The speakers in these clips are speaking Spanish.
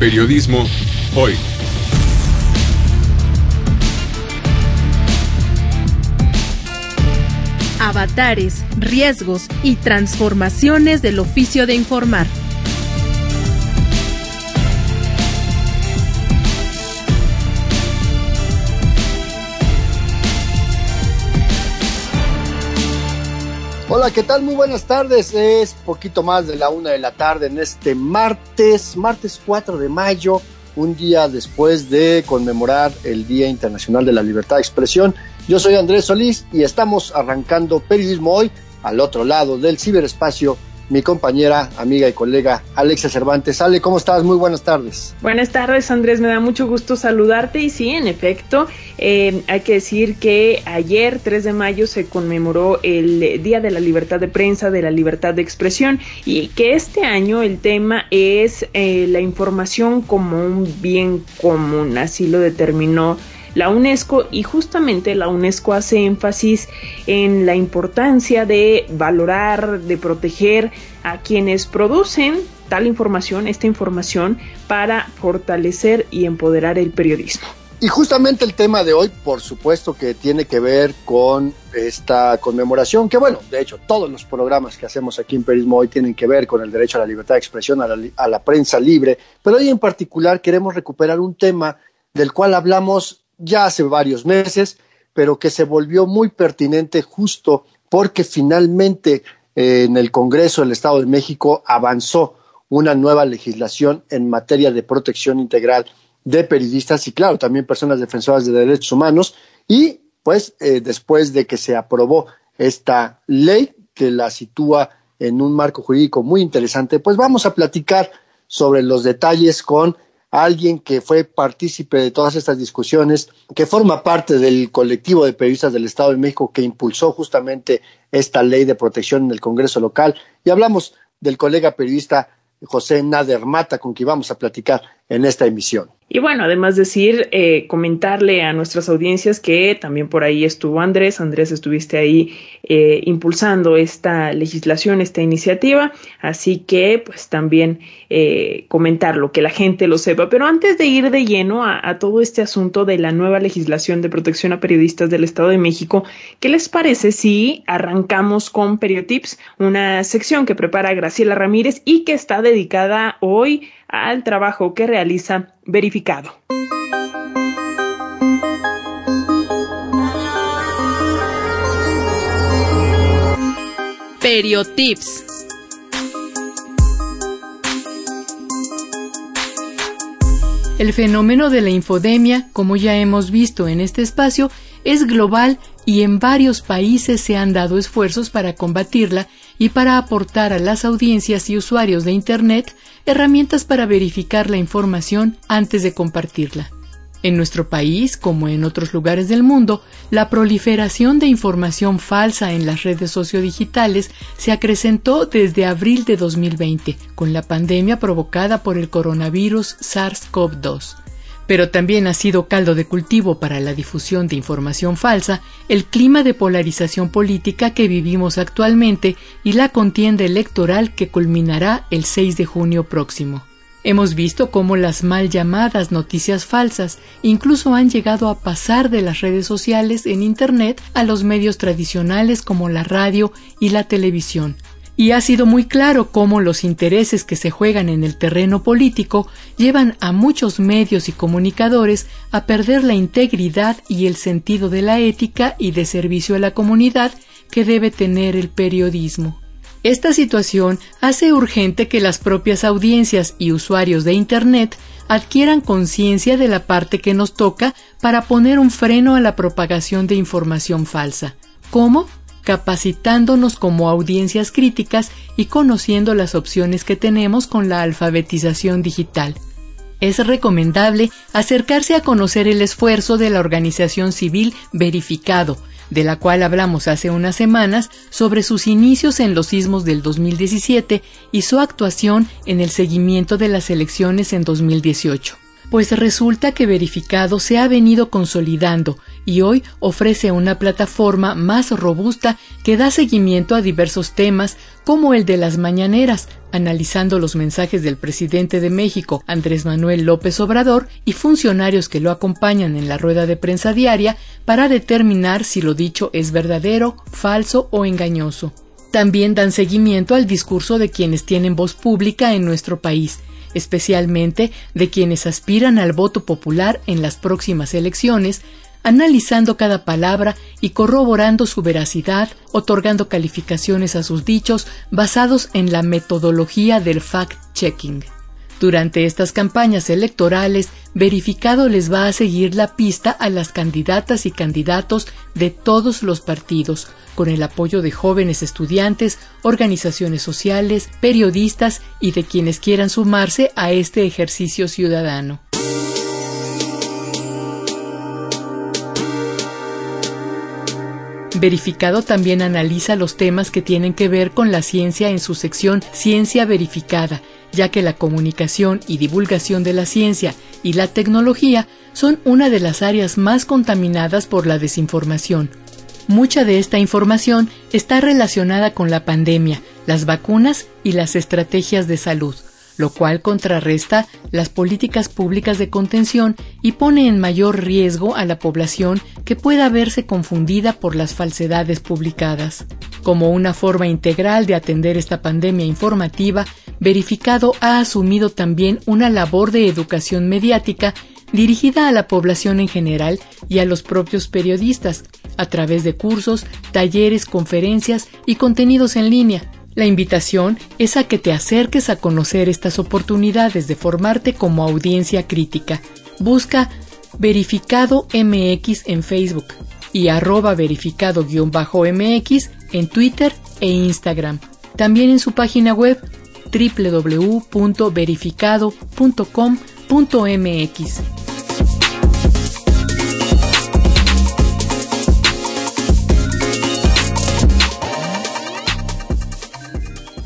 Periodismo hoy. Avatares, riesgos y transformaciones del oficio de informar. Hola, ¿qué tal? Muy buenas tardes. Es poquito más de la una de la tarde en este martes, martes 4 de mayo, un día después de conmemorar el Día Internacional de la Libertad de Expresión. Yo soy Andrés Solís y estamos arrancando Periodismo Hoy al otro lado del ciberespacio mi compañera, amiga y colega Alexia Cervantes. Ale, ¿cómo estás? Muy buenas tardes. Buenas tardes, Andrés. Me da mucho gusto saludarte. Y sí, en efecto, eh, hay que decir que ayer, 3 de mayo, se conmemoró el Día de la Libertad de Prensa, de la Libertad de Expresión, y que este año el tema es eh, la información como un bien común. Así lo determinó la UNESCO y justamente la UNESCO hace énfasis en la importancia de valorar, de proteger a quienes producen tal información, esta información, para fortalecer y empoderar el periodismo. Y justamente el tema de hoy, por supuesto que tiene que ver con esta conmemoración, que bueno, de hecho todos los programas que hacemos aquí en Periodismo hoy tienen que ver con el derecho a la libertad de expresión, a la, a la prensa libre, pero hoy en particular queremos recuperar un tema del cual hablamos ya hace varios meses, pero que se volvió muy pertinente justo porque finalmente eh, en el Congreso del Estado de México avanzó una nueva legislación en materia de protección integral de periodistas y claro, también personas defensoras de derechos humanos. Y pues eh, después de que se aprobó esta ley que la sitúa en un marco jurídico muy interesante, pues vamos a platicar sobre los detalles con alguien que fue partícipe de todas estas discusiones, que forma parte del colectivo de periodistas del Estado de México que impulsó justamente esta ley de protección en el Congreso local. Y hablamos del colega periodista José Nader Mata, con quien vamos a platicar en esta emisión. Y bueno, además decir, eh, comentarle a nuestras audiencias que también por ahí estuvo Andrés. Andrés, estuviste ahí eh, impulsando esta legislación, esta iniciativa. Así que, pues también eh, comentarlo, que la gente lo sepa. Pero antes de ir de lleno a, todo este asunto de la nueva legislación de protección a periodistas del Estado de México, ¿qué les parece si arrancamos con Periotips, una sección que prepara Graciela Ramírez y que está dedicada hoy al trabajo que realiza verificado. Periotips. El fenómeno de la infodemia, como ya hemos visto en este espacio, es global y en varios países se han dado esfuerzos para combatirla y para aportar a las audiencias y usuarios de Internet herramientas para verificar la información antes de compartirla. En nuestro país, como en otros lugares del mundo, la proliferación de información falsa en las redes sociodigitales se acrecentó desde abril de 2020, con la pandemia provocada por el coronavirus SARS-CoV-2 pero también ha sido caldo de cultivo para la difusión de información falsa el clima de polarización política que vivimos actualmente y la contienda electoral que culminará el 6 de junio próximo. Hemos visto cómo las mal llamadas noticias falsas incluso han llegado a pasar de las redes sociales en Internet a los medios tradicionales como la radio y la televisión, y ha sido muy claro cómo los intereses que se juegan en el terreno político llevan a muchos medios y comunicadores a perder la integridad y el sentido de la ética y de servicio a la comunidad que debe tener el periodismo. Esta situación hace urgente que las propias audiencias y usuarios de Internet adquieran conciencia de la parte que nos toca para poner un freno a la propagación de información falsa. ¿Cómo? Capacitándonos como audiencias críticas y conociendo las opciones que tenemos con la alfabetización digital. Es recomendable acercarse a conocer el esfuerzo de la organización civil Verificado, de la cual hablamos hace unas semanas sobre sus inicios en los sismos del 2017 y su actuación en el seguimiento de las elecciones en 2018. Pues resulta que Verificado se ha venido consolidando y hoy ofrece una plataforma más robusta que da seguimiento a diversos temas como el de las mañaneras, analizando los mensajes del presidente de México, Andrés Manuel López Obrador, y funcionarios que lo acompañan en la rueda de prensa diaria para determinar si lo dicho es verdadero, falso o engañoso. También dan seguimiento al discurso de quienes tienen voz pública en nuestro país, especialmente de quienes aspiran al voto popular en las próximas elecciones, analizando cada palabra y corroborando su veracidad, otorgando calificaciones a sus dichos basados en la metodología del fact-checking. Durante estas campañas electorales, Verificado les va a seguir la pista a las candidatas y candidatos de todos los partidos, con el apoyo de jóvenes estudiantes, organizaciones sociales, periodistas y de quienes quieran sumarse a este ejercicio ciudadano. Verificado también analiza los temas que tienen que ver con la ciencia en su sección Ciencia Verificada, ya que la comunicación y divulgación de la ciencia y la tecnología son una de las áreas más contaminadas por la desinformación. Mucha de esta información está relacionada con la pandemia, las vacunas y las estrategias de salud, lo cual contrarresta las políticas públicas de contención y pone en mayor riesgo a la población que pueda verse confundida por las falsedades publicadas. Como una forma integral de atender esta pandemia informativa, Verificado ha asumido también una labor de educación mediática dirigida a la población en general y a los propios periodistas, a través de cursos, talleres, conferencias y contenidos en línea. La invitación es a que te acerques a conocer estas oportunidades de formarte como audiencia crítica. Busca Verificado MX en Facebook y arroba verificado-mx en Twitter e Instagram. También en su página web www.verificado.com.mx.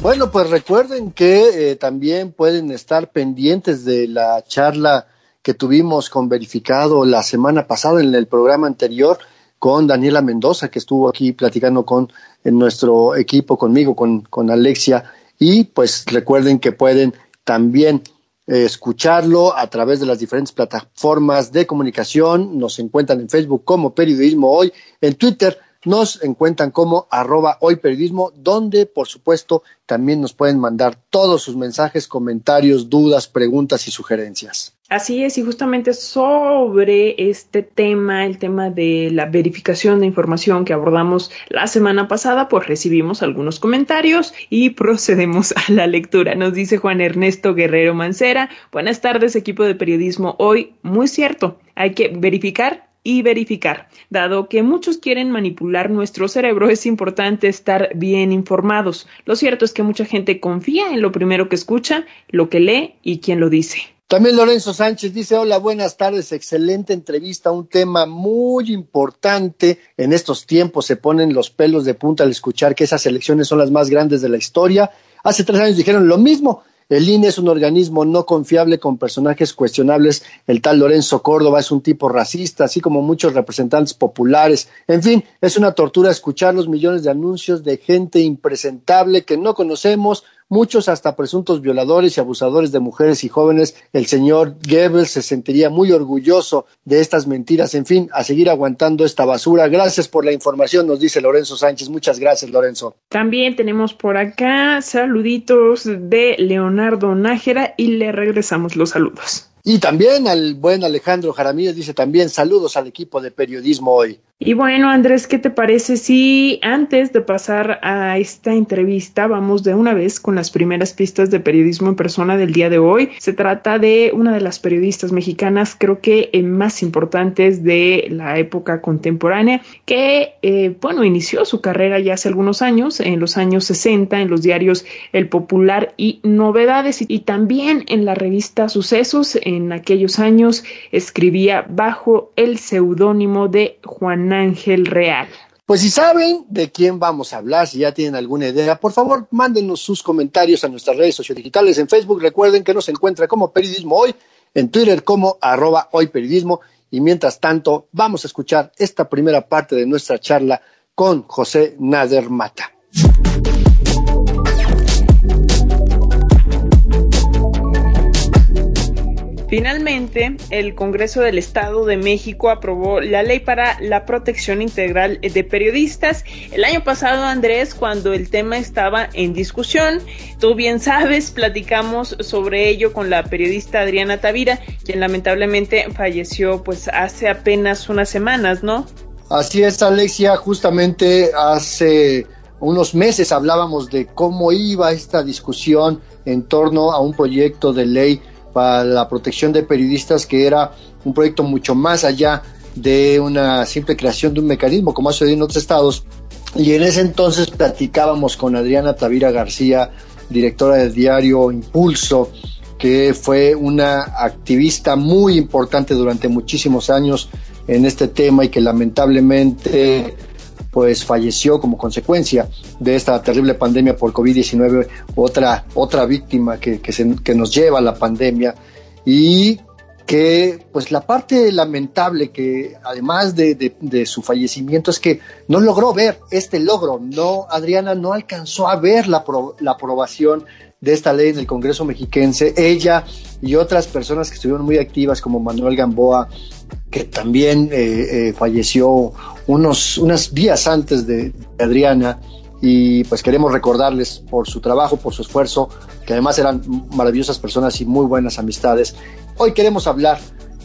Bueno, pues recuerden que eh, también pueden estar pendientes de la charla que tuvimos con Verificado la semana pasada en el programa anterior con Daniela Mendoza, que estuvo aquí platicando con nuestro equipo, conmigo, con, con Alexia y pues recuerden que pueden también eh, escucharlo a través de las diferentes plataformas de comunicación. Nos encuentran en Facebook como Periodismo Hoy, en Twitter nos encuentran como arroba hoy periodismo, donde por supuesto también nos pueden mandar todos sus mensajes, comentarios, dudas, preguntas y sugerencias. Así es, y justamente sobre este tema, el tema de la verificación de información que abordamos la semana pasada, pues recibimos algunos comentarios y procedemos a la lectura. Nos dice Juan Ernesto Guerrero Mancera, buenas tardes equipo de periodismo hoy, muy cierto, hay que verificar y verificar. Dado que muchos quieren manipular nuestro cerebro, es importante estar bien informados. Lo cierto es que mucha gente confía en lo primero que escucha, lo que lee y quien lo dice. También Lorenzo Sánchez dice, hola, buenas tardes, excelente entrevista, un tema muy importante. En estos tiempos se ponen los pelos de punta al escuchar que esas elecciones son las más grandes de la historia. Hace tres años dijeron lo mismo, el INE es un organismo no confiable con personajes cuestionables. El tal Lorenzo Córdoba es un tipo racista, así como muchos representantes populares. En fin, es una tortura escuchar los millones de anuncios de gente impresentable que no conocemos muchos hasta presuntos violadores y abusadores de mujeres y jóvenes. El señor Goebbels se sentiría muy orgulloso de estas mentiras. En fin, a seguir aguantando esta basura. Gracias por la información, nos dice Lorenzo Sánchez. Muchas gracias, Lorenzo. También tenemos por acá saluditos de Leonardo Nájera y le regresamos los saludos. Y también al buen Alejandro Jaramillo dice también saludos al equipo de periodismo hoy. Y bueno, Andrés, ¿qué te parece si antes de pasar a esta entrevista vamos de una vez con las primeras pistas de periodismo en persona del día de hoy? Se trata de una de las periodistas mexicanas, creo que más importantes de la época contemporánea, que, eh, bueno, inició su carrera ya hace algunos años, en los años 60, en los diarios El Popular y Novedades, y también en la revista Sucesos. En aquellos años escribía bajo el seudónimo de Juan Ángel Real. Pues si saben de quién vamos a hablar, si ya tienen alguna idea, por favor mándenos sus comentarios a nuestras redes sociodigitales en Facebook. Recuerden que nos encuentra como Periodismo Hoy, en Twitter como arroba hoy. Y mientras tanto, vamos a escuchar esta primera parte de nuestra charla con José Nader Mata. Finalmente, el Congreso del Estado de México aprobó la ley para la protección integral de periodistas. El año pasado, Andrés, cuando el tema estaba en discusión, tú bien sabes, platicamos sobre ello con la periodista Adriana Tavira, quien lamentablemente falleció pues hace apenas unas semanas, ¿no? Así es, Alexia, justamente hace unos meses hablábamos de cómo iba esta discusión en torno a un proyecto de ley para la protección de periodistas, que era un proyecto mucho más allá de una simple creación de un mecanismo, como ha sucedido en otros estados. Y en ese entonces platicábamos con Adriana Tavira García, directora del diario Impulso, que fue una activista muy importante durante muchísimos años en este tema y que lamentablemente pues falleció como consecuencia de esta terrible pandemia por COVID-19, otra, otra víctima que, que, nos lleva a la pandemia. Y que pues la parte lamentable que además de, de, su fallecimiento es que no logró ver este logro, no, Adriana no alcanzó a ver la, la aprobación de esta ley en el Congreso mexiquense, ella y otras personas que estuvieron muy activas como Manuel Gamboa, que también eh, eh, falleció unos, unos días antes de, Adriana y pues queremos recordarles por su trabajo, por su esfuerzo, que además eran maravillosas personas y muy buenas amistades. Hoy queremos hablar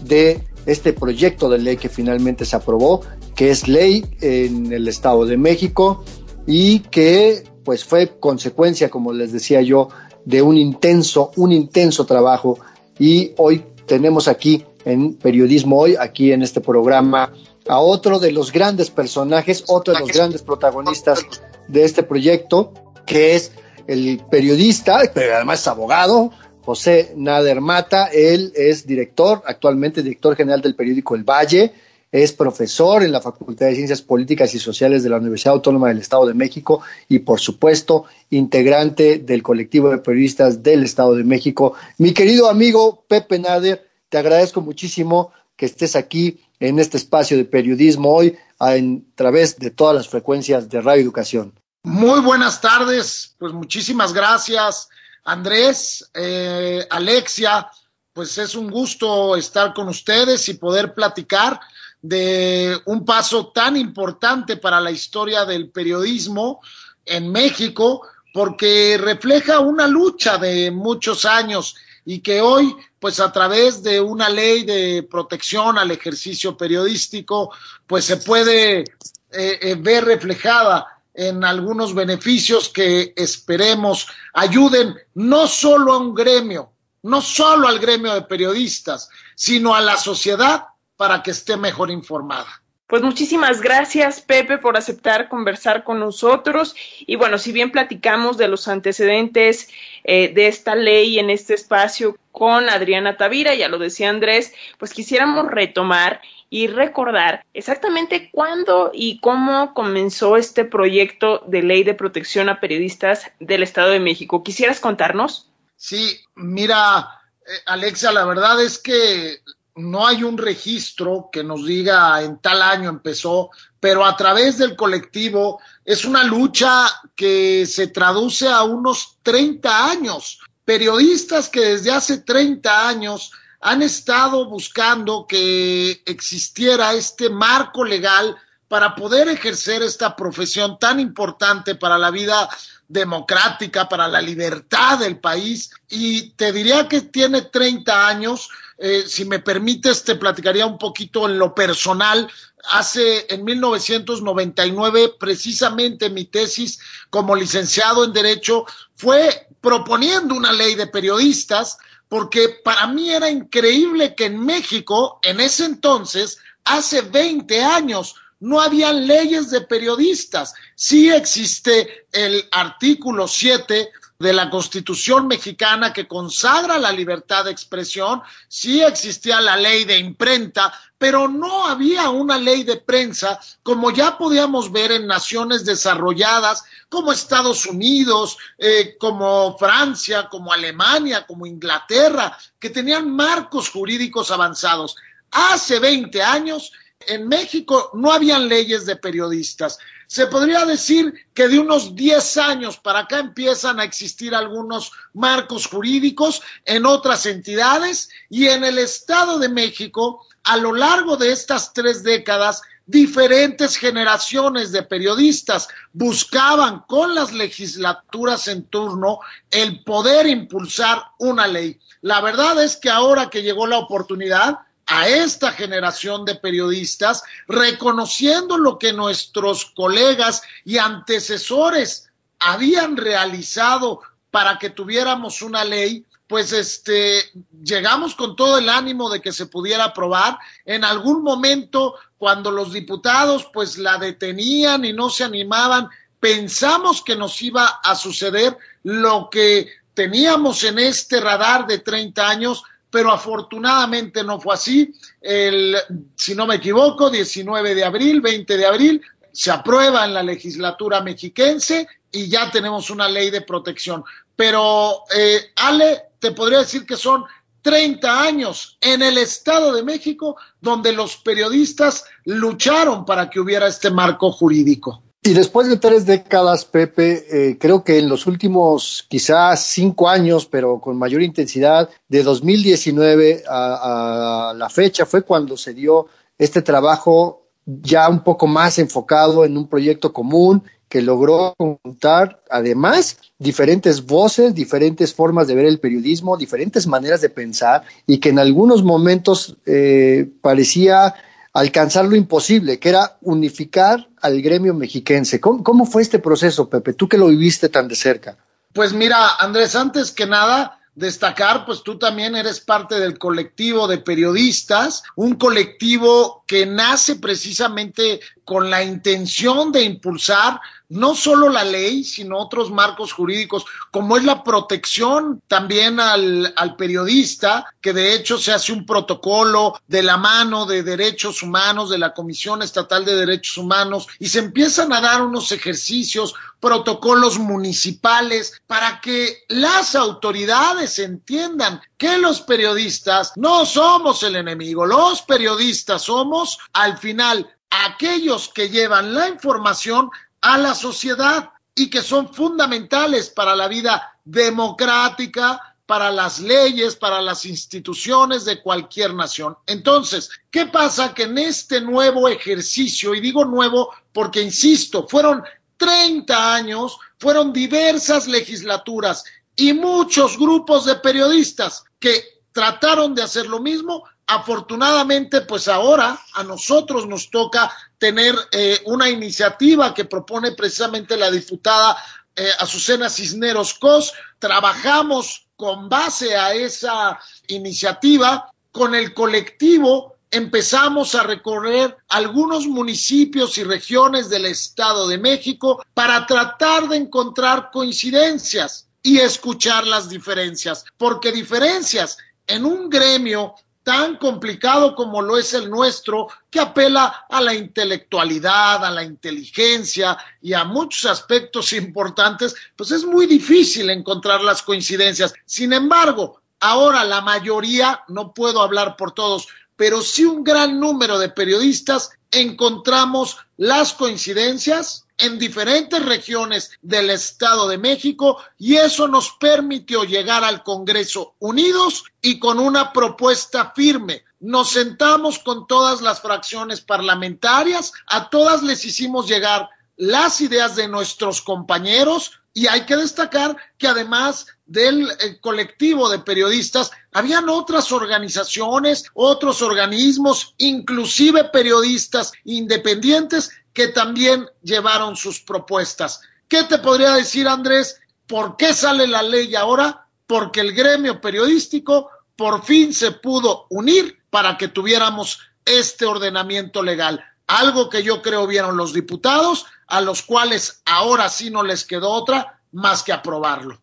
de este proyecto de ley que finalmente se aprobó, que es ley en el Estado de México y que pues fue consecuencia, como les decía yo, de un intenso, un intenso trabajo y hoy tenemos aquí en Periodismo Hoy, aquí en este programa, a otro de los grandes personajes, otro de los grandes protagonistas de este proyecto, que es el periodista, pero además es abogado, José Nader Mata. Él es director, actualmente director general del periódico El Valle, es profesor en la Facultad de Ciencias Políticas y Sociales de la Universidad Autónoma del Estado de México y, por supuesto, integrante del colectivo de periodistas del Estado de México. Mi querido amigo Pepe Nader, te agradezco muchísimo que estés aquí en este espacio de periodismo hoy a través de todas las frecuencias de Radio Educación. Muy buenas tardes, pues muchísimas gracias Andrés, eh, Alexia, pues es un gusto estar con ustedes y poder platicar de un paso tan importante para la historia del periodismo en México, porque refleja una lucha de muchos años y que hoy, pues a través de una ley de protección al ejercicio periodístico, pues se puede eh, eh, ver reflejada en algunos beneficios que esperemos ayuden no solo a un gremio, no solo al gremio de periodistas, sino a la sociedad para que esté mejor informada. Pues muchísimas gracias, Pepe, por aceptar conversar con nosotros. Y bueno, si bien platicamos de los antecedentes eh, de esta ley en este espacio con Adriana Tavira, ya lo decía Andrés, pues quisiéramos retomar y recordar exactamente cuándo y cómo comenzó este proyecto de ley de protección a periodistas del Estado de México. ¿Quisieras contarnos? Sí, mira, eh, Alexia, la verdad es que no hay un registro que nos diga en tal año empezó, pero a través del colectivo es una lucha que se traduce a unos 30 años. Periodistas que desde hace 30 años han estado buscando que existiera este marco legal para poder ejercer esta profesión tan importante para la vida democrática, para la libertad del país. Y te diría que tiene 30 años, eh, si me permites, te platicaría un poquito en lo personal. Hace en 1999, precisamente mi tesis como licenciado en Derecho fue proponiendo una ley de periodistas, porque para mí era increíble que en México, en ese entonces, hace 20 años, no habían leyes de periodistas. Sí existe el artículo 7 de la Constitución mexicana que consagra la libertad de expresión, sí existía la ley de imprenta, pero no había una ley de prensa como ya podíamos ver en naciones desarrolladas como Estados Unidos, eh, como Francia, como Alemania, como Inglaterra, que tenían marcos jurídicos avanzados. Hace 20 años en México no habían leyes de periodistas se podría decir que de unos 10 años para acá empiezan a existir algunos marcos jurídicos en otras entidades y en el Estado de México, a lo largo de estas tres décadas, diferentes generaciones de periodistas buscaban con las legislaturas en turno el poder impulsar una ley. La verdad es que ahora que llegó la oportunidad, a esta generación de periodistas, reconociendo lo que nuestros colegas y antecesores habían realizado para que tuviéramos una ley, pues este llegamos con todo el ánimo de que se pudiera aprobar. En algún momento, cuando los diputados pues la detenían y no se animaban, pensamos que nos iba a suceder lo que teníamos en este radar de 30 años, pero afortunadamente no fue así. El, si no me equivoco, 19 de abril, 20 de abril, se aprueba en la legislatura mexiquense y ya tenemos una ley de protección. Pero, eh, Ale, te podría decir que son 30 años en el Estado de México donde los periodistas lucharon para que hubiera este marco jurídico. Y después de tres décadas, Pepe, eh, creo que en los últimos quizás cinco años, pero con mayor intensidad, de 2019 a, a la fecha, fue cuando se dio este trabajo ya un poco más enfocado en un proyecto común que logró juntar además diferentes voces, diferentes formas de ver el periodismo, diferentes maneras de pensar y que en algunos momentos eh, parecía alcanzar lo imposible, que era unificar al gremio mexiquense. ¿Cómo, fue este proceso, Pepe? Tú que lo viviste tan de cerca. Pues mira, Andrés, antes que nada, destacar, pues tú también eres parte del colectivo de periodistas, un colectivo que nace precisamente con la intención de impulsar no solo la ley, sino otros marcos jurídicos, como es la protección también al, periodista, que de hecho se hace un protocolo de la mano de derechos humanos, de la Comisión Estatal de Derechos Humanos, y se empiezan a dar unos ejercicios, protocolos municipales, para que las autoridades entiendan que los periodistas no somos el enemigo, los periodistas somos al final aquellos que llevan la información a la sociedad y que son fundamentales para la vida democrática, para las leyes, para las instituciones de cualquier nación. Entonces, ¿qué pasa? Que en este nuevo ejercicio, y digo nuevo porque, insisto, fueron 30 años, fueron diversas legislaturas y muchos grupos de periodistas que trataron de hacer lo mismo, afortunadamente, pues ahora a nosotros nos toca tener eh, una iniciativa que propone precisamente la diputada eh, Azucena Cisneros Cos. Trabajamos con base a esa iniciativa con el colectivo empezamos a recorrer algunos municipios y regiones del Estado de México para tratar de encontrar coincidencias y escuchar las diferencias, porque diferencias en un gremio tan complicado como lo es el nuestro, que apela a la intelectualidad, a la inteligencia y a muchos aspectos importantes, pues es muy difícil encontrar las coincidencias. Sin embargo, ahora la mayoría, no puedo hablar por todos, pero sí un gran número de periodistas encontramos las coincidencias en diferentes regiones del Estado de México y eso nos permitió llegar al Congreso unidos y con una propuesta firme. Nos sentamos con todas las fracciones parlamentarias, a todas les hicimos llegar las ideas de nuestros compañeros y hay que destacar que además del eh, colectivo de periodistas, habían otras organizaciones, otros organismos, inclusive periodistas independientes que también llevaron sus propuestas. ¿Qué te podría decir, Andrés? ¿Por qué sale la ley ahora? Porque el gremio periodístico por fin se pudo unir para que tuviéramos este ordenamiento legal. Algo que yo creo vieron los diputados, a los cuales ahora sí no les quedó otra más que aprobarlo.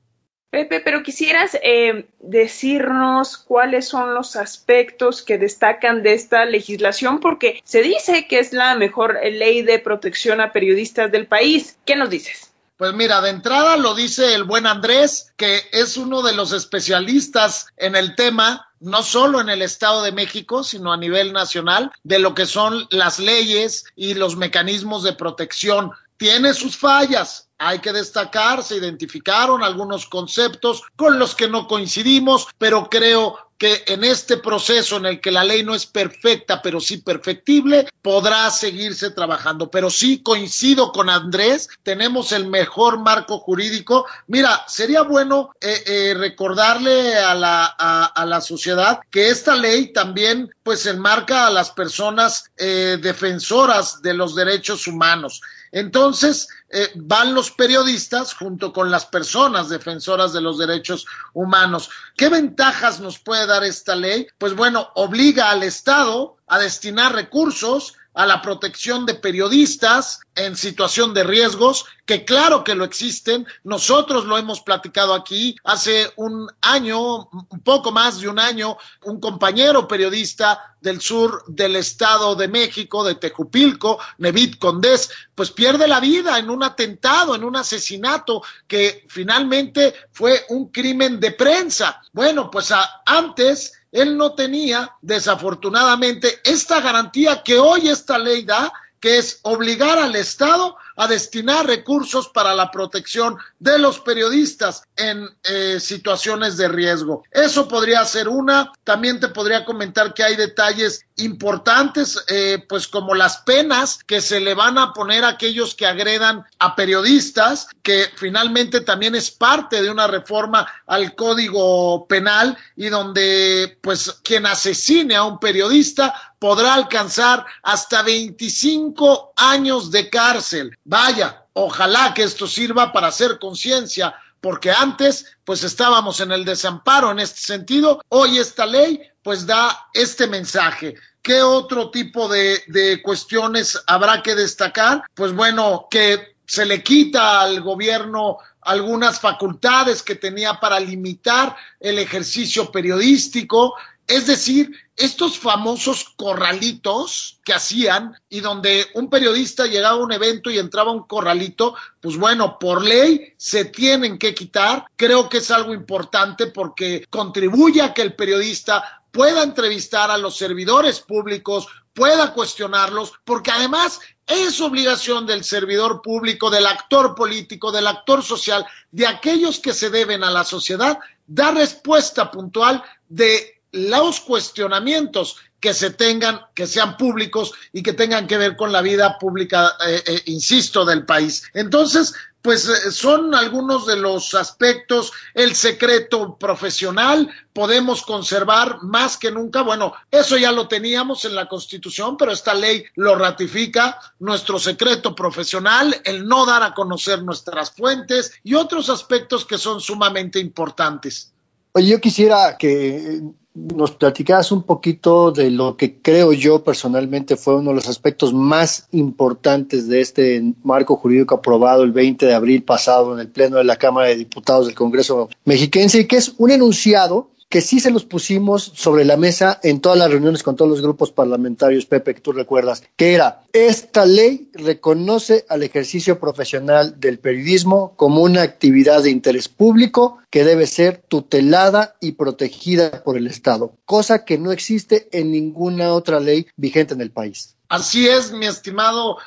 Pepe, pero quisieras eh, decirnos cuáles son los aspectos que destacan de esta legislación, porque se dice que es la mejor ley de protección a periodistas del país. ¿Qué nos dices? Pues mira, de entrada lo dice el buen Andrés, que es uno de los especialistas en el tema, no solo en el Estado de México, sino a nivel nacional, de lo que son las leyes y los mecanismos de protección. Tiene sus fallas, hay que destacar, se identificaron algunos conceptos con los que no coincidimos, pero creo que en este proceso en el que la ley no es perfecta, pero sí perfectible, podrá seguirse trabajando. Pero sí coincido con Andrés, tenemos el mejor marco jurídico. Mira, sería bueno eh, eh, recordarle a la, a, la sociedad que esta ley también pues enmarca a las personas eh, defensoras de los derechos humanos. Entonces, eh, van los periodistas junto con las personas defensoras de los derechos humanos. ¿Qué ventajas nos puede dar esta ley? Pues bueno, obliga al Estado a destinar recursos a la protección de periodistas en situación de riesgos, que claro que lo existen. Nosotros lo hemos platicado aquí hace un año, un poco más de un año, un compañero periodista del sur del Estado de México, de Tejupilco, Nevit Condés, pues pierde la vida en un atentado, en un asesinato que finalmente fue un crimen de prensa. Bueno, pues antes él no tenía, desafortunadamente, esta garantía que hoy esta ley da, que es obligar al Estado a destinar recursos para la protección de los periodistas en eh, situaciones de riesgo. Eso podría ser una. También te podría comentar que hay detalles importantes, eh, pues como las penas que se le van a poner a aquellos que agredan a periodistas, que finalmente también es parte de una reforma al Código Penal y donde pues quien asesine a un periodista podrá alcanzar hasta 25 años de cárcel. Vaya, ojalá que esto sirva para hacer conciencia, porque antes pues estábamos en el desamparo en este sentido. Hoy esta ley pues da este mensaje. ¿Qué otro tipo de, de cuestiones habrá que destacar? Pues bueno, que se le quita al gobierno algunas facultades que tenía para limitar el ejercicio periodístico, es decir, estos famosos corralitos que hacían y donde un periodista llegaba a un evento y entraba a un corralito, pues bueno, por ley se tienen que quitar. Creo que es algo importante porque contribuye a que el periodista pueda entrevistar a los servidores públicos, pueda cuestionarlos, porque además es obligación del servidor público, del actor político, del actor social, de aquellos que se deben a la sociedad, dar respuesta puntual de los cuestionamientos que se tengan, que sean públicos y que tengan que ver con la vida pública, eh, eh, insisto, del país. Entonces, pues eh, son algunos de los aspectos, el secreto profesional, podemos conservar más que nunca, bueno, eso ya lo teníamos en la Constitución, pero esta ley lo ratifica, nuestro secreto profesional, el no dar a conocer nuestras fuentes y otros aspectos que son sumamente importantes. Yo quisiera que nos platicaras un poquito de lo que creo yo personalmente fue uno de los aspectos más importantes de este marco jurídico aprobado el 20 de abril pasado en el Pleno de la Cámara de Diputados del Congreso mexiquense, y que es un enunciado que sí se los pusimos sobre la mesa en todas las reuniones con todos los grupos parlamentarios, Pepe, que tú recuerdas, que era, esta ley reconoce al ejercicio profesional del periodismo como una actividad de interés público que debe ser tutelada y protegida por el Estado, cosa que no existe en ninguna otra ley vigente en el país. Así es, mi estimado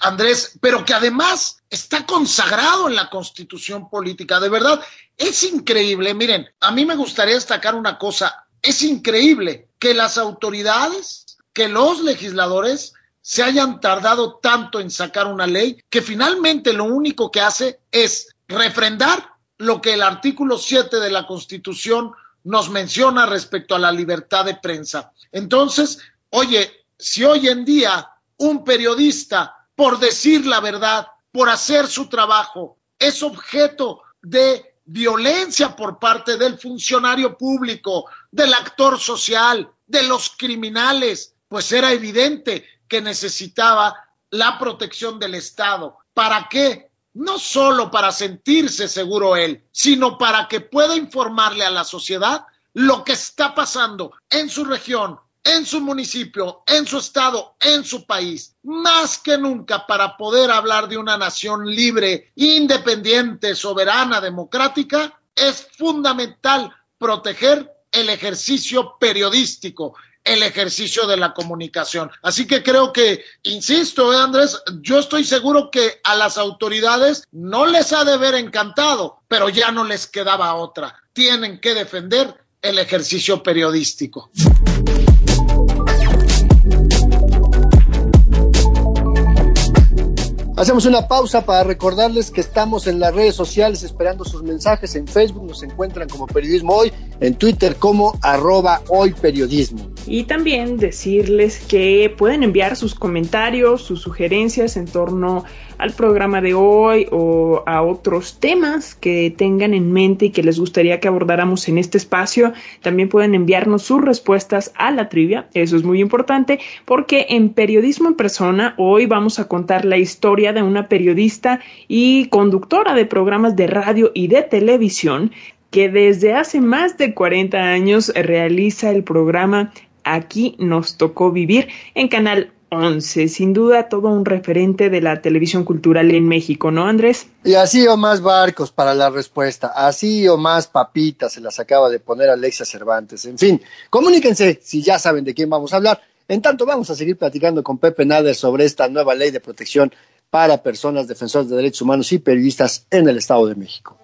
Andrés, pero que además está consagrado en la constitución política. De verdad, es increíble. Miren, a mí me gustaría destacar una cosa. Es increíble que las autoridades, que los legisladores se hayan tardado tanto en sacar una ley que finalmente lo único que hace es refrendar lo que el artículo 7 de la Constitución nos menciona respecto a la libertad de prensa. Entonces, oye, si hoy en día un periodista, por decir la verdad, por hacer su trabajo, es objeto de violencia por parte del funcionario público, del actor social, de los criminales, pues era evidente que necesitaba la protección del Estado. ¿Para qué? no solo para sentirse seguro él, sino para que pueda informarle a la sociedad lo que está pasando en su región, en su municipio, en su estado, en su país, más que nunca para poder hablar de una nación libre, independiente, soberana, democrática, es fundamental proteger el ejercicio periodístico, el ejercicio de la comunicación. Así que creo que, insisto, ¿eh, Andrés, yo estoy seguro que a las autoridades no les ha de haber encantado, pero ya no les quedaba otra. Tienen que defender el ejercicio periodístico. Hacemos una pausa para recordarles que estamos en las redes sociales esperando sus mensajes. En Facebook nos encuentran como Periodismo Hoy, en Twitter como arroba hoy periodismo. Y también decirles que pueden enviar sus comentarios, sus sugerencias en torno al programa de hoy o a otros temas que tengan en mente y que les gustaría que abordáramos en este espacio. También pueden enviarnos sus respuestas a la trivia. Eso es muy importante porque en Periodismo en Persona hoy vamos a contar la historia de una periodista y conductora de programas de radio y de televisión que desde hace más de 40 años realiza el programa Aquí nos tocó vivir en Canal 11. Sin duda, todo un referente de la televisión cultural en México, ¿no, Andrés? Y así o más barcos para la respuesta, así o más papitas se las acaba de poner Alexia Cervantes. En fin, comuníquense si ya saben de quién vamos a hablar. En tanto, vamos a seguir platicando con Pepe Nader sobre esta nueva ley de protección para personas defensoras de derechos humanos y periodistas en el Estado de México.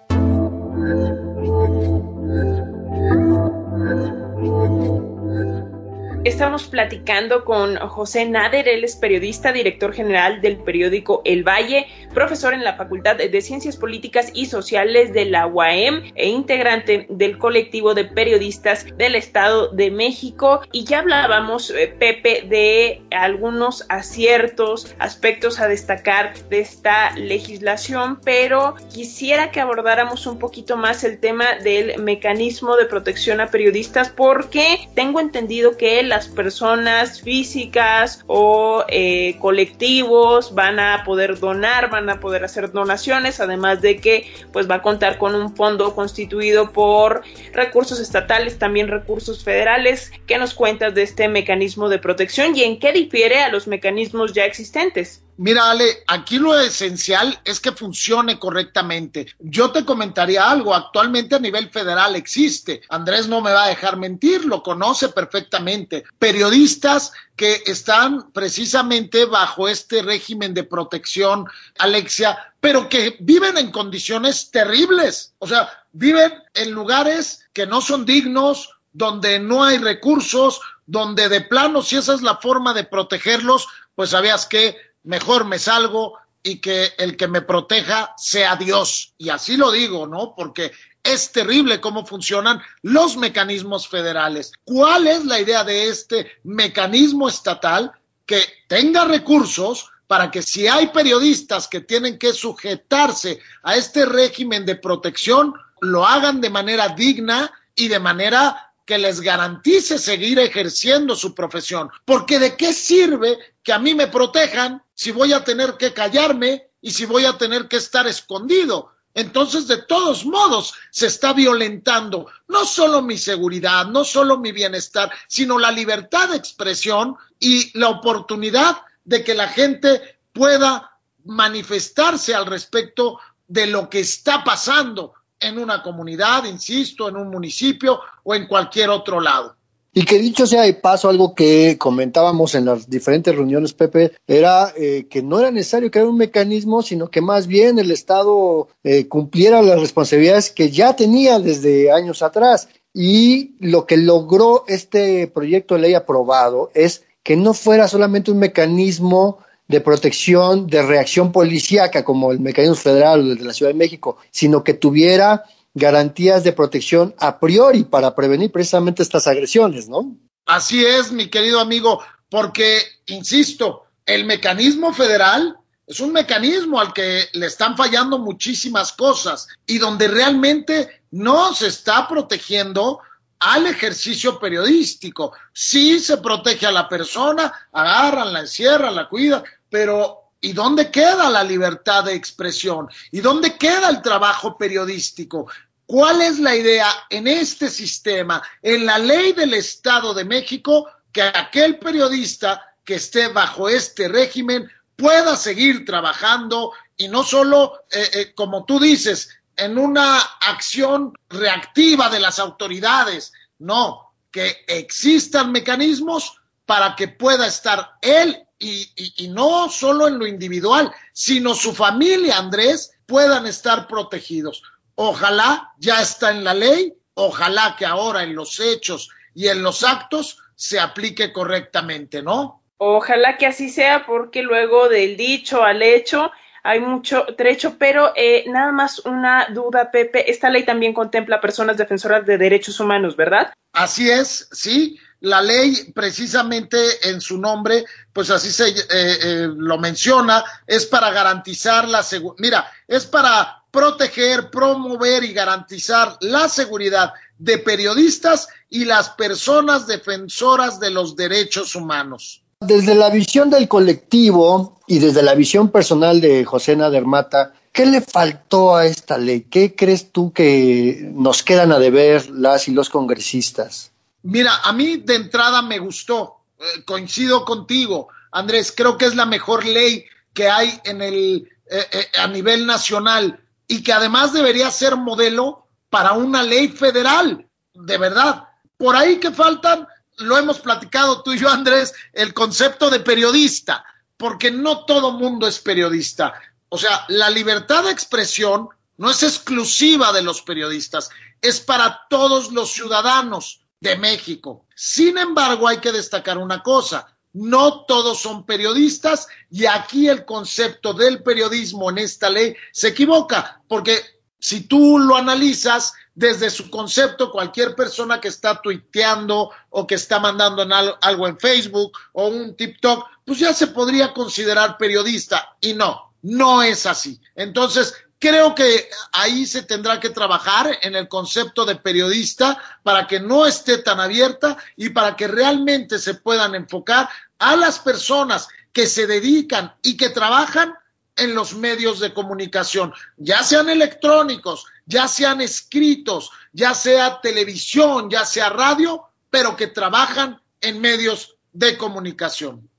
Estamos platicando con José Nader, él es periodista, director general del periódico El Valle, profesor en la Facultad de Ciencias Políticas y Sociales de la UAM e integrante del colectivo de periodistas del Estado de México. Y ya hablábamos, eh, Pepe, de algunos aciertos, aspectos a destacar de esta legislación, pero quisiera que abordáramos un poquito más el tema del mecanismo de protección a periodistas porque tengo entendido que él las personas físicas o eh, colectivos van a poder donar, van a poder hacer donaciones, además de que pues va a contar con un fondo constituido por recursos estatales, también recursos federales. ¿Qué nos cuentas de este mecanismo de protección y en qué difiere a los mecanismos ya existentes? Mira, Ale, aquí lo esencial es que funcione correctamente. Yo te comentaría algo, actualmente a nivel federal existe, Andrés no me va a dejar mentir, lo conoce perfectamente, periodistas que están precisamente bajo este régimen de protección, Alexia, pero que viven en condiciones terribles, o sea, viven en lugares que no son dignos, donde no hay recursos, donde de plano, si esa es la forma de protegerlos, pues sabías que mejor me salgo y que el que me proteja sea Dios. Y así lo digo, ¿no? Porque es terrible cómo funcionan los mecanismos federales. ¿Cuál es la idea de este mecanismo estatal que tenga recursos para que si hay periodistas que tienen que sujetarse a este régimen de protección, lo hagan de manera digna y de manera que les garantice seguir ejerciendo su profesión. Porque de qué sirve que a mí me protejan si voy a tener que callarme y si voy a tener que estar escondido. Entonces, de todos modos, se está violentando no solo mi seguridad, no solo mi bienestar, sino la libertad de expresión y la oportunidad de que la gente pueda manifestarse al respecto de lo que está pasando en una comunidad, insisto, en un municipio o en cualquier otro lado. Y que dicho sea de paso, algo que comentábamos en las diferentes reuniones, Pepe, era eh, que no era necesario crear un mecanismo, sino que más bien el Estado eh, cumpliera las responsabilidades que ya tenía desde años atrás. Y lo que logró este proyecto de ley aprobado es que no fuera solamente un mecanismo de protección, de reacción policíaca, como el mecanismo federal de la Ciudad de México, sino que tuviera garantías de protección a priori para prevenir precisamente estas agresiones, ¿no? Así es, mi querido amigo, porque, insisto, el mecanismo federal es un mecanismo al que le están fallando muchísimas cosas y donde realmente no se está protegiendo al ejercicio periodístico. Sí se protege a la persona, agarran, la encierran, la cuidan, pero ¿Y dónde queda la libertad de expresión? ¿Y dónde queda el trabajo periodístico? ¿Cuál es la idea en este sistema, en la ley del Estado de México, que aquel periodista que esté bajo este régimen pueda seguir trabajando y no solo, eh, eh, como tú dices, en una acción reactiva de las autoridades, no, que existan mecanismos para que pueda estar él y, y, no solo en lo individual, sino su familia, Andrés, puedan estar protegidos. Ojalá ya está en la ley, ojalá que ahora en los hechos y en los actos se aplique correctamente, ¿no? Ojalá que así sea, porque luego del dicho al hecho hay mucho trecho, pero eh, nada más una duda, Pepe. Esta ley también contempla personas defensoras de derechos humanos, ¿verdad? Así es, sí. La ley, precisamente en su nombre, pues así se eh, eh, lo menciona, es para garantizar la seguridad. Mira, es para proteger, promover y garantizar la seguridad de periodistas y las personas defensoras de los derechos humanos. Desde la visión del colectivo y desde la visión personal de José Nadermata, ¿qué le faltó a esta ley? ¿Qué crees tú que nos quedan a deber las y los congresistas? Mira, a mí de entrada me gustó, eh, coincido contigo, Andrés, creo que es la mejor ley que hay en el, eh, eh, a nivel nacional y que además debería ser modelo para una ley federal, de verdad. Por ahí que faltan, lo hemos platicado tú y yo, Andrés, el concepto de periodista, porque no todo mundo es periodista. O sea, la libertad de expresión no es exclusiva de los periodistas, es para todos los ciudadanos de México. Sin embargo, hay que destacar una cosa, no todos son periodistas y aquí el concepto del periodismo en esta ley se equivoca, porque si tú lo analizas desde su concepto, cualquier persona que está tuiteando o que está mandando algo en Facebook o un TikTok, pues ya se podría considerar periodista y no, no es así. Entonces, creo que ahí se tendrá que trabajar en el concepto de periodista para que no esté tan abierta y para que realmente se puedan enfocar a las personas que se dedican y que trabajan en los medios de comunicación, ya sean electrónicos, ya sean escritos, ya sea televisión, ya sea radio, pero que trabajan en medios de comunicación.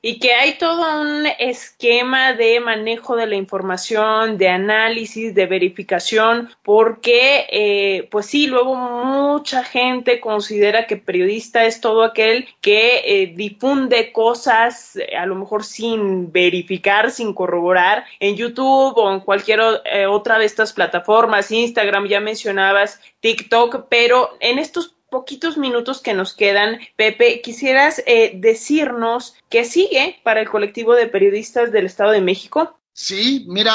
Y que hay todo un esquema de manejo de la información, de análisis, de verificación, porque, eh, pues sí, luego mucha gente considera que periodista es todo aquel que eh, difunde cosas, a lo mejor sin verificar, sin corroborar, en YouTube o en cualquier eh, otra de estas plataformas, Instagram, ya mencionabas, TikTok, pero en estos poquitos minutos que nos quedan, Pepe, quisieras eh, decirnos qué sigue para el colectivo de periodistas del Estado de México. Sí, mira,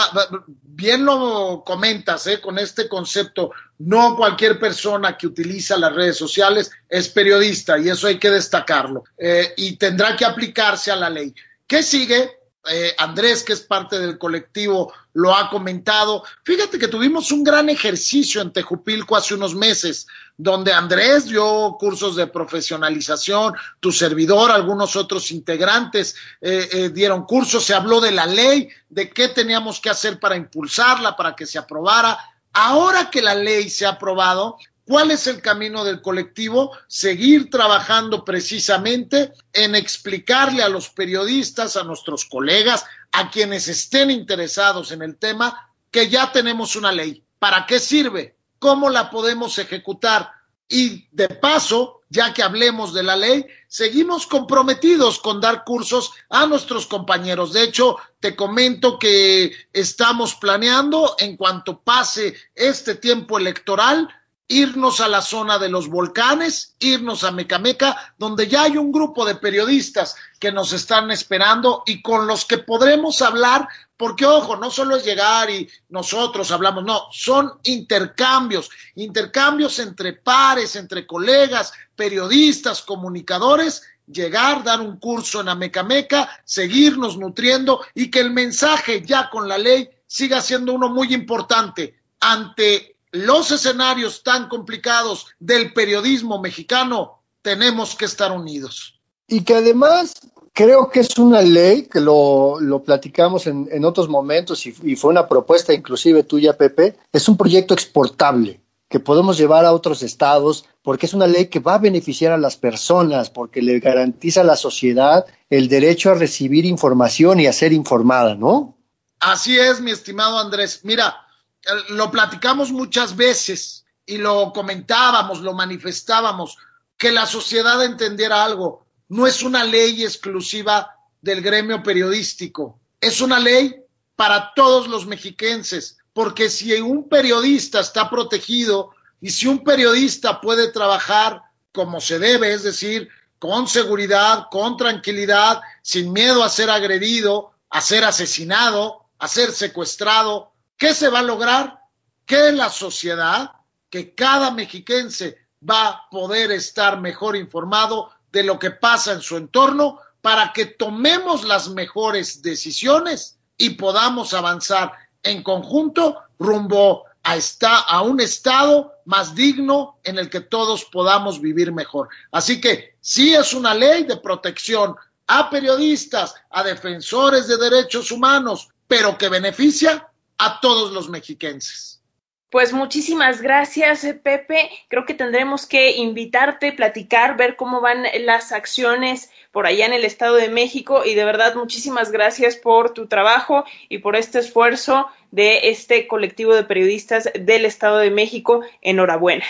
bien lo comentas, ¿eh? con este concepto. No cualquier persona que utiliza las redes sociales es periodista y eso hay que destacarlo. Eh, y tendrá que aplicarse a la ley. ¿Qué sigue? Eh, Andrés, que es parte del colectivo, lo ha comentado. Fíjate que tuvimos un gran ejercicio en Tejupilco hace unos meses, donde Andrés dio cursos de profesionalización, tu servidor, algunos otros integrantes eh, eh, dieron cursos, se habló de la ley, de qué teníamos que hacer para impulsarla, para que se aprobara. Ahora que la ley se ha aprobado, ¿Cuál es el camino del colectivo? Seguir trabajando precisamente en explicarle a los periodistas, a nuestros colegas, a quienes estén interesados en el tema, que ya tenemos una ley. ¿Para qué sirve? ¿Cómo la podemos ejecutar? Y de paso, ya que hablemos de la ley, seguimos comprometidos con dar cursos a nuestros compañeros. De hecho, te comento que estamos planeando, en cuanto pase este tiempo electoral, irnos a la zona de los volcanes, irnos a Mecameca, donde ya hay un grupo de periodistas que nos están esperando y con los que podremos hablar, porque ojo, no solo es llegar y nosotros hablamos, no, son intercambios, intercambios entre pares, entre colegas, periodistas, comunicadores, llegar, dar un curso en Amecameca, seguirnos nutriendo y que el mensaje ya con la ley siga siendo uno muy importante ante los escenarios tan complicados del periodismo mexicano, tenemos que estar unidos. Y que además creo que es una ley que lo, lo platicamos en, en, otros momentos y, y, fue una propuesta inclusive tuya, Pepe. Es un proyecto exportable que podemos llevar a otros estados porque es una ley que va a beneficiar a las personas, porque le garantiza a la sociedad el derecho a recibir información y a ser informada, ¿no? Así es, mi estimado Andrés. Mira, lo platicamos muchas veces y lo comentábamos, lo manifestábamos, que la sociedad entendiera algo. No es una ley exclusiva del gremio periodístico, es una ley para todos los mexiquenses, porque si un periodista está protegido y si un periodista puede trabajar como se debe, es decir, con seguridad, con tranquilidad, sin miedo a ser agredido, a ser asesinado, a ser secuestrado, ¿qué se va a lograr? Que la sociedad, que cada mexiquense va a poder estar mejor informado de lo que pasa en su entorno para que tomemos las mejores decisiones y podamos avanzar en conjunto rumbo a, a un estado más digno en el que todos podamos vivir mejor. Así que sí es una ley de protección a periodistas, a defensores de derechos humanos, pero que beneficia a todos los mexiquenses. Pues muchísimas gracias, eh, Pepe. Creo que tendremos que invitarte, platicar, ver cómo van las acciones por allá en el Estado de México y de verdad muchísimas gracias por tu trabajo y por este esfuerzo de este colectivo de periodistas del Estado de México. Enhorabuena.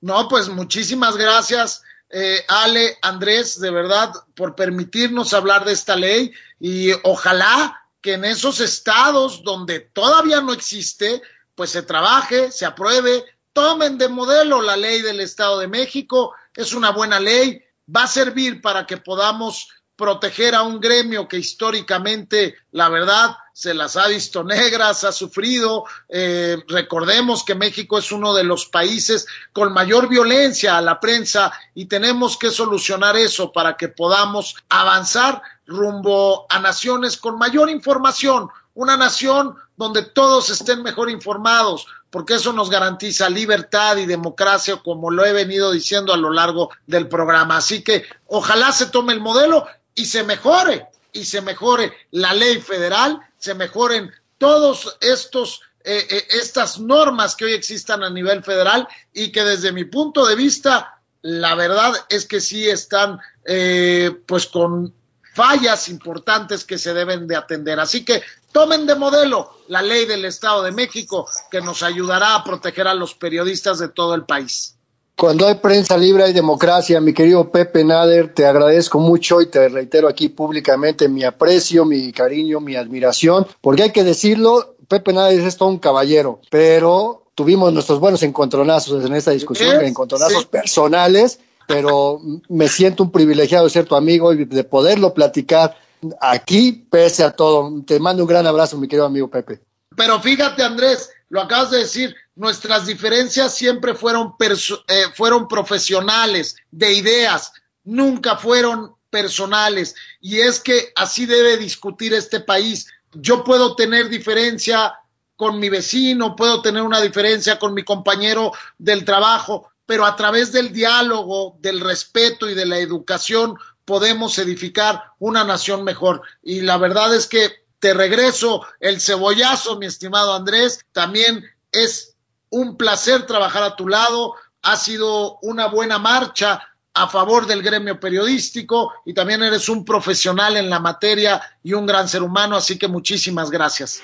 No, pues muchísimas gracias. Eh, Ale, Andrés, de verdad, por permitirnos hablar de esta ley y ojalá que en esos estados donde todavía no existe, pues se trabaje, se apruebe, tomen de modelo la ley del Estado de México, es una buena ley, va a servir para que podamos proteger a un gremio que históricamente, la verdad, se las ha visto negras, ha sufrido. Eh, recordemos que México es uno de los países con mayor violencia a la prensa y tenemos que solucionar eso para que podamos avanzar rumbo a naciones con mayor información, una nación donde todos estén mejor informados, porque eso nos garantiza libertad y democracia, como lo he venido diciendo a lo largo del programa. Así que ojalá se tome el modelo y se mejore, y se mejore la ley federal, se mejoren todos estos eh, eh, estas normas que hoy existan a nivel federal y que desde mi punto de vista la verdad es que sí están eh, pues con fallas importantes que se deben de atender. Así que tomen de modelo la ley del Estado de México que nos ayudará a proteger a los periodistas de todo el país. Cuando hay prensa libre hay democracia, mi querido Pepe Nader, te agradezco mucho y te reitero aquí públicamente mi aprecio, mi cariño, mi admiración, porque hay que decirlo, Pepe Nader es todo un caballero, pero tuvimos nuestros buenos encontronazos en esta discusión, encontronazos personales, pero me siento un privilegiado de ser tu amigo y de poderlo platicar aquí, pese a todo. Te mando un gran abrazo, mi querido amigo Pepe. Pero fíjate, Andrés, lo acabas de decir, nuestras diferencias siempre fueron, eh, fueron profesionales, de ideas, nunca fueron personales. Y es que así debe discutir este país. Yo puedo tener diferencia con mi vecino, puedo tener una diferencia con mi compañero del trabajo, pero a través del diálogo, del respeto y de la educación podemos edificar una nación mejor. Y la verdad es que te regreso el cebollazo, mi estimado Andrés. También es un placer trabajar a tu lado. Ha sido una buena marcha a favor del gremio periodístico y también eres un profesional en la materia y un gran ser humano, así que muchísimas gracias.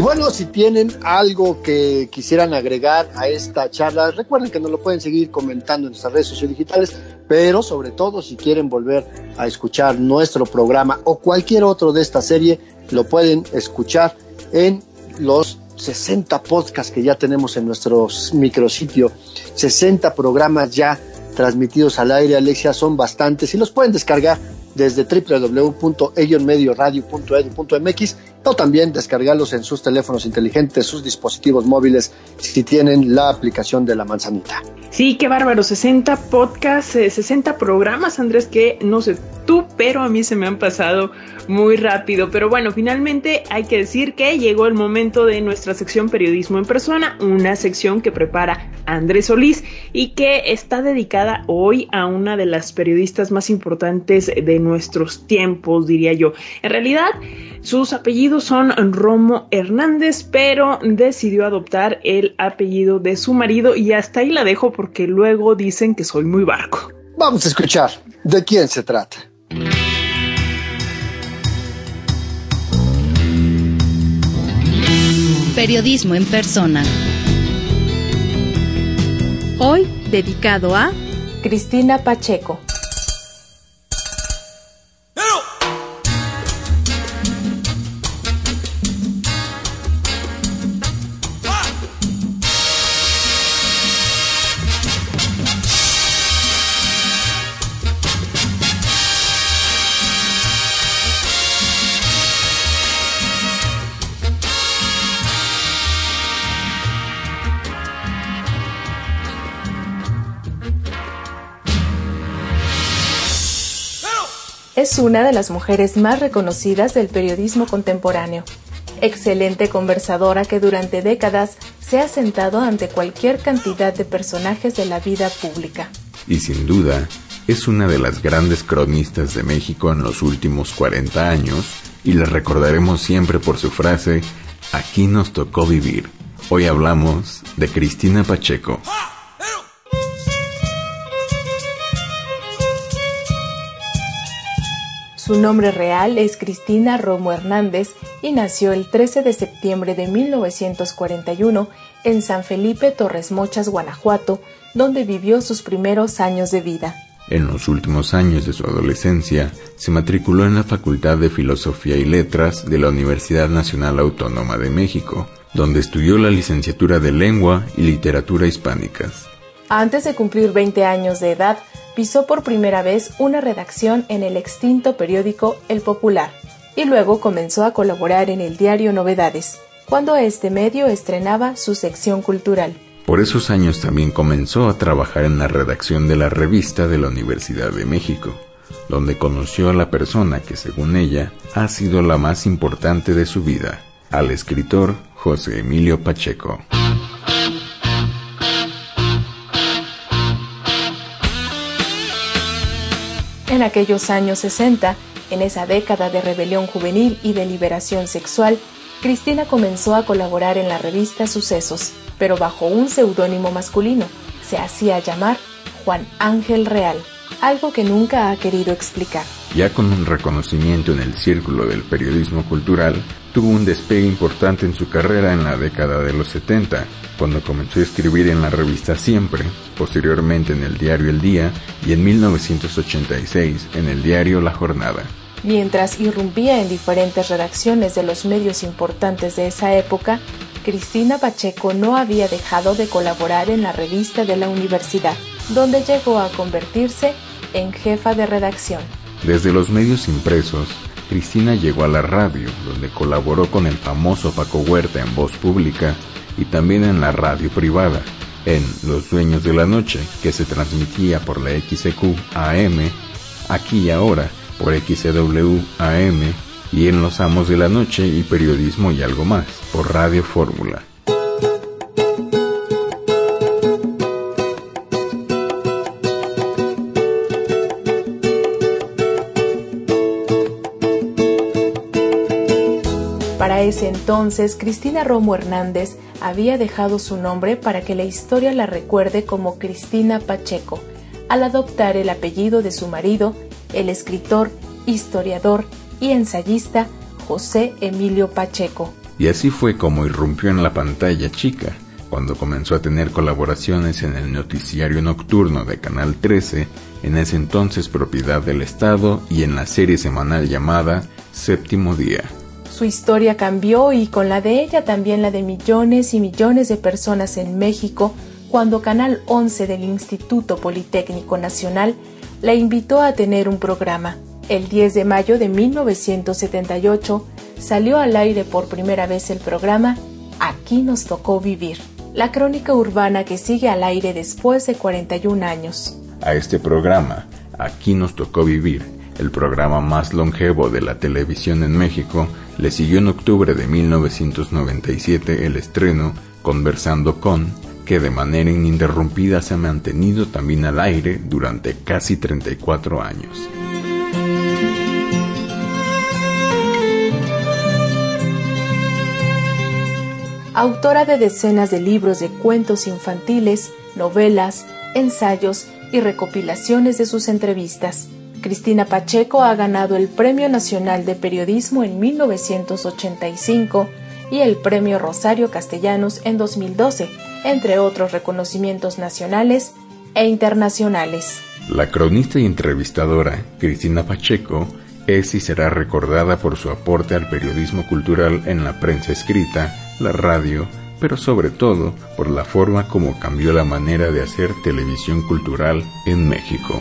Y bueno, si tienen algo que quisieran agregar a esta charla, recuerden que nos lo pueden seguir comentando en nuestras redes sociales digitales, pero sobre todo si quieren volver a escuchar nuestro programa o cualquier otro de esta serie, lo pueden escuchar en los 60 podcasts que ya tenemos en nuestro micrositio, 60 programas ya transmitidos al aire, Alexia, son bastantes y los pueden descargar desde www.ellonmedioradio.edu.mx o también descargarlos en sus teléfonos inteligentes, sus dispositivos móviles, si tienen la aplicación de la manzanita. Sí, qué bárbaro, 60 podcasts, 60 programas, Andrés, que no sé tú, pero a mí se me han pasado muy rápido. Pero bueno, finalmente hay que decir que llegó el momento de nuestra sección Periodismo en Persona, una sección que prepara Andrés Solís y que está dedicada hoy a una de las periodistas más importantes de nuestros tiempos, diría yo. En realidad, sus apellidos son Romo Hernández, pero decidió adoptar el apellido de su marido y hasta ahí la dejo porque luego dicen que soy muy barco. Vamos a escuchar de quién se trata. Periodismo en persona. Hoy dedicado a Cristina Pacheco. Es una de las mujeres más reconocidas del periodismo contemporáneo. Excelente conversadora que durante décadas se ha sentado ante cualquier cantidad de personajes de la vida pública. Y sin duda, es una de las grandes cronistas de México en los últimos 40 años y la recordaremos siempre por su frase, aquí nos tocó vivir. Hoy hablamos de Cristina Pacheco. Su nombre real es Cristina Romo Hernández y nació el 13 de septiembre de 1941 en San Felipe Torres Mochas, Guanajuato, donde vivió sus primeros años de vida. En los últimos años de su adolescencia, se matriculó en la Facultad de Filosofía y Letras de la Universidad Nacional Autónoma de México, donde estudió la licenciatura de Lengua y Literatura Hispánicas. Antes de cumplir 20 años de edad, pisó por primera vez una redacción en el extinto periódico El Popular y luego comenzó a colaborar en el diario Novedades, cuando este medio estrenaba su sección cultural. Por esos años también comenzó a trabajar en la redacción de la revista de la Universidad de México, donde conoció a la persona que según ella ha sido la más importante de su vida, al escritor José Emilio Pacheco. En aquellos años 60, en esa década de rebelión juvenil y de liberación sexual, Cristina comenzó a colaborar en la revista Sucesos, pero bajo un seudónimo masculino. Se hacía llamar Juan Ángel Real, algo que nunca ha querido explicar. Ya con un reconocimiento en el círculo del periodismo cultural, tuvo un despegue importante en su carrera en la década de los 70, cuando comenzó a escribir en la revista Siempre, posteriormente en el diario El Día y en 1986 en el diario La Jornada. Mientras irrumpía en diferentes redacciones de los medios importantes de esa época, Cristina Pacheco no había dejado de colaborar en la revista de la universidad, donde llegó a convertirse en jefa de redacción. Desde los medios impresos, Cristina llegó a la radio, donde colaboró con el famoso Paco Huerta en Voz Pública y también en la radio privada, en Los Dueños de la Noche, que se transmitía por la XQ AM, aquí y ahora por XCW AM, y en Los Amos de la Noche y Periodismo y algo más, por Radio Fórmula. Ese entonces, Cristina Romo Hernández había dejado su nombre para que la historia la recuerde como Cristina Pacheco, al adoptar el apellido de su marido, el escritor, historiador y ensayista José Emilio Pacheco. Y así fue como irrumpió en la pantalla chica, cuando comenzó a tener colaboraciones en el noticiario nocturno de Canal 13, en ese entonces propiedad del Estado, y en la serie semanal llamada Séptimo Día. Su historia cambió y con la de ella también la de millones y millones de personas en México cuando Canal 11 del Instituto Politécnico Nacional la invitó a tener un programa. El 10 de mayo de 1978 salió al aire por primera vez el programa Aquí nos tocó vivir, la crónica urbana que sigue al aire después de 41 años. A este programa, Aquí nos tocó vivir, el programa más longevo de la televisión en México, le siguió en octubre de 1997 el estreno Conversando con, que de manera ininterrumpida se ha mantenido también al aire durante casi 34 años. Autora de decenas de libros de cuentos infantiles, novelas, ensayos y recopilaciones de sus entrevistas. Cristina Pacheco ha ganado el Premio Nacional de Periodismo en 1985 y el Premio Rosario Castellanos en 2012, entre otros reconocimientos nacionales e internacionales. La cronista y entrevistadora Cristina Pacheco es y será recordada por su aporte al periodismo cultural en la prensa escrita, la radio, pero sobre todo por la forma como cambió la manera de hacer televisión cultural en México.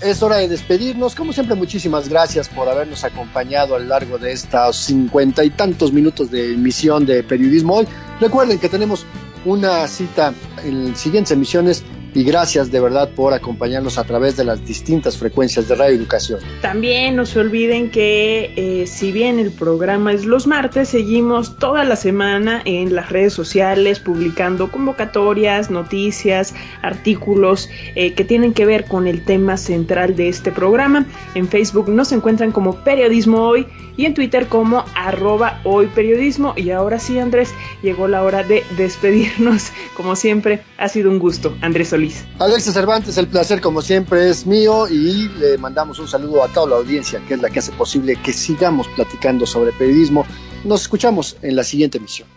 Es hora de despedirnos. Como siempre, muchísimas gracias por habernos acompañado a lo largo de estos cincuenta y tantos minutos de emisión de periodismo hoy. Recuerden que tenemos una cita en siguientes emisiones y gracias de verdad por acompañarnos a través de las distintas frecuencias de Radio Educación. También no se olviden que eh, si bien el programa es los martes, seguimos toda la semana en las redes sociales publicando convocatorias, noticias, artículos eh, que tienen que ver con el tema central de este programa. En Facebook nos encuentran como Periodismo Hoy y en Twitter como arroba hoy periodismo. Y ahora sí, Andrés, llegó la hora de despedirnos. Como siempre, ha sido un gusto. Andrés Solís. Alexa Cervantes, el placer como siempre es mío y le mandamos un saludo a toda la audiencia que es la que hace posible que sigamos platicando sobre periodismo. Nos escuchamos en la siguiente emisión.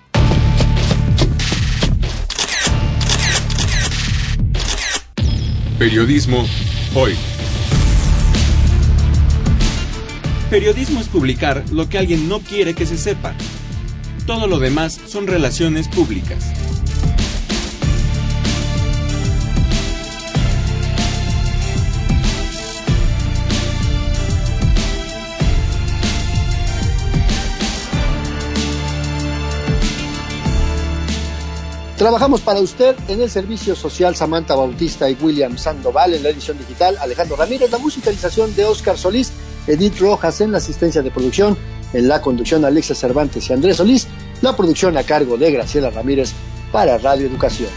Periodismo hoy. Periodismo es publicar lo que alguien no quiere que se sepa. Todo lo demás son relaciones públicas. Trabajamos para usted en el servicio social Samantha Bautista y William Sandoval en la edición digital, Alejandro Ramírez, la musicalización de Oscar Solís Edith Rojas en la asistencia de producción, en la conducción Alexa Cervantes y Andrés Solís, la producción a cargo de Graciela Ramírez para Radio Educación.